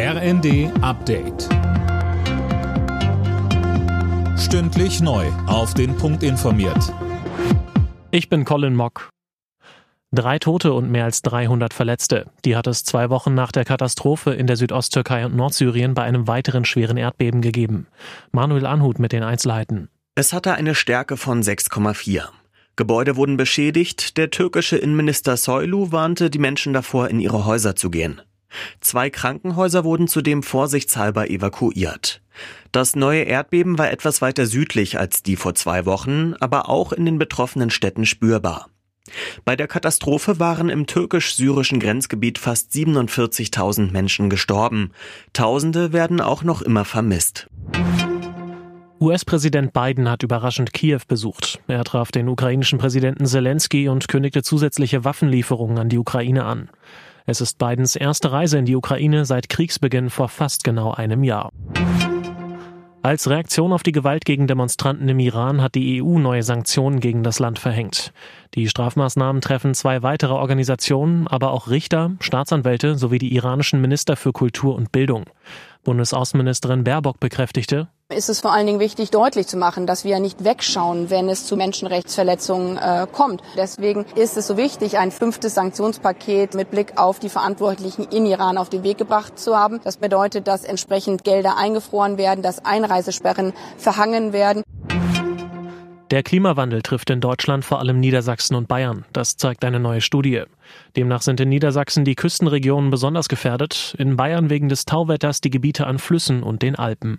RND Update. Stündlich neu. Auf den Punkt informiert. Ich bin Colin Mock. Drei Tote und mehr als 300 Verletzte. Die hat es zwei Wochen nach der Katastrophe in der Südosttürkei und Nordsyrien bei einem weiteren schweren Erdbeben gegeben. Manuel Anhut mit den Einzelheiten. Es hatte eine Stärke von 6,4. Gebäude wurden beschädigt. Der türkische Innenminister Soylu warnte die Menschen davor, in ihre Häuser zu gehen. Zwei Krankenhäuser wurden zudem vorsichtshalber evakuiert. Das neue Erdbeben war etwas weiter südlich als die vor zwei Wochen, aber auch in den betroffenen Städten spürbar. Bei der Katastrophe waren im türkisch-syrischen Grenzgebiet fast 47.000 Menschen gestorben. Tausende werden auch noch immer vermisst. US-Präsident Biden hat überraschend Kiew besucht. Er traf den ukrainischen Präsidenten Zelensky und kündigte zusätzliche Waffenlieferungen an die Ukraine an. Es ist Bidens erste Reise in die Ukraine seit Kriegsbeginn vor fast genau einem Jahr. Als Reaktion auf die Gewalt gegen Demonstranten im Iran hat die EU neue Sanktionen gegen das Land verhängt. Die Strafmaßnahmen treffen zwei weitere Organisationen, aber auch Richter, Staatsanwälte sowie die iranischen Minister für Kultur und Bildung. Bundesaußenministerin Baerbock bekräftigte, ist es vor allen Dingen wichtig, deutlich zu machen, dass wir nicht wegschauen, wenn es zu Menschenrechtsverletzungen äh, kommt. Deswegen ist es so wichtig, ein fünftes Sanktionspaket mit Blick auf die Verantwortlichen in Iran auf den Weg gebracht zu haben. Das bedeutet, dass entsprechend Gelder eingefroren werden, dass Einreisesperren verhangen werden. Der Klimawandel trifft in Deutschland vor allem Niedersachsen und Bayern. Das zeigt eine neue Studie. Demnach sind in Niedersachsen die Küstenregionen besonders gefährdet, in Bayern wegen des Tauwetters die Gebiete an Flüssen und den Alpen.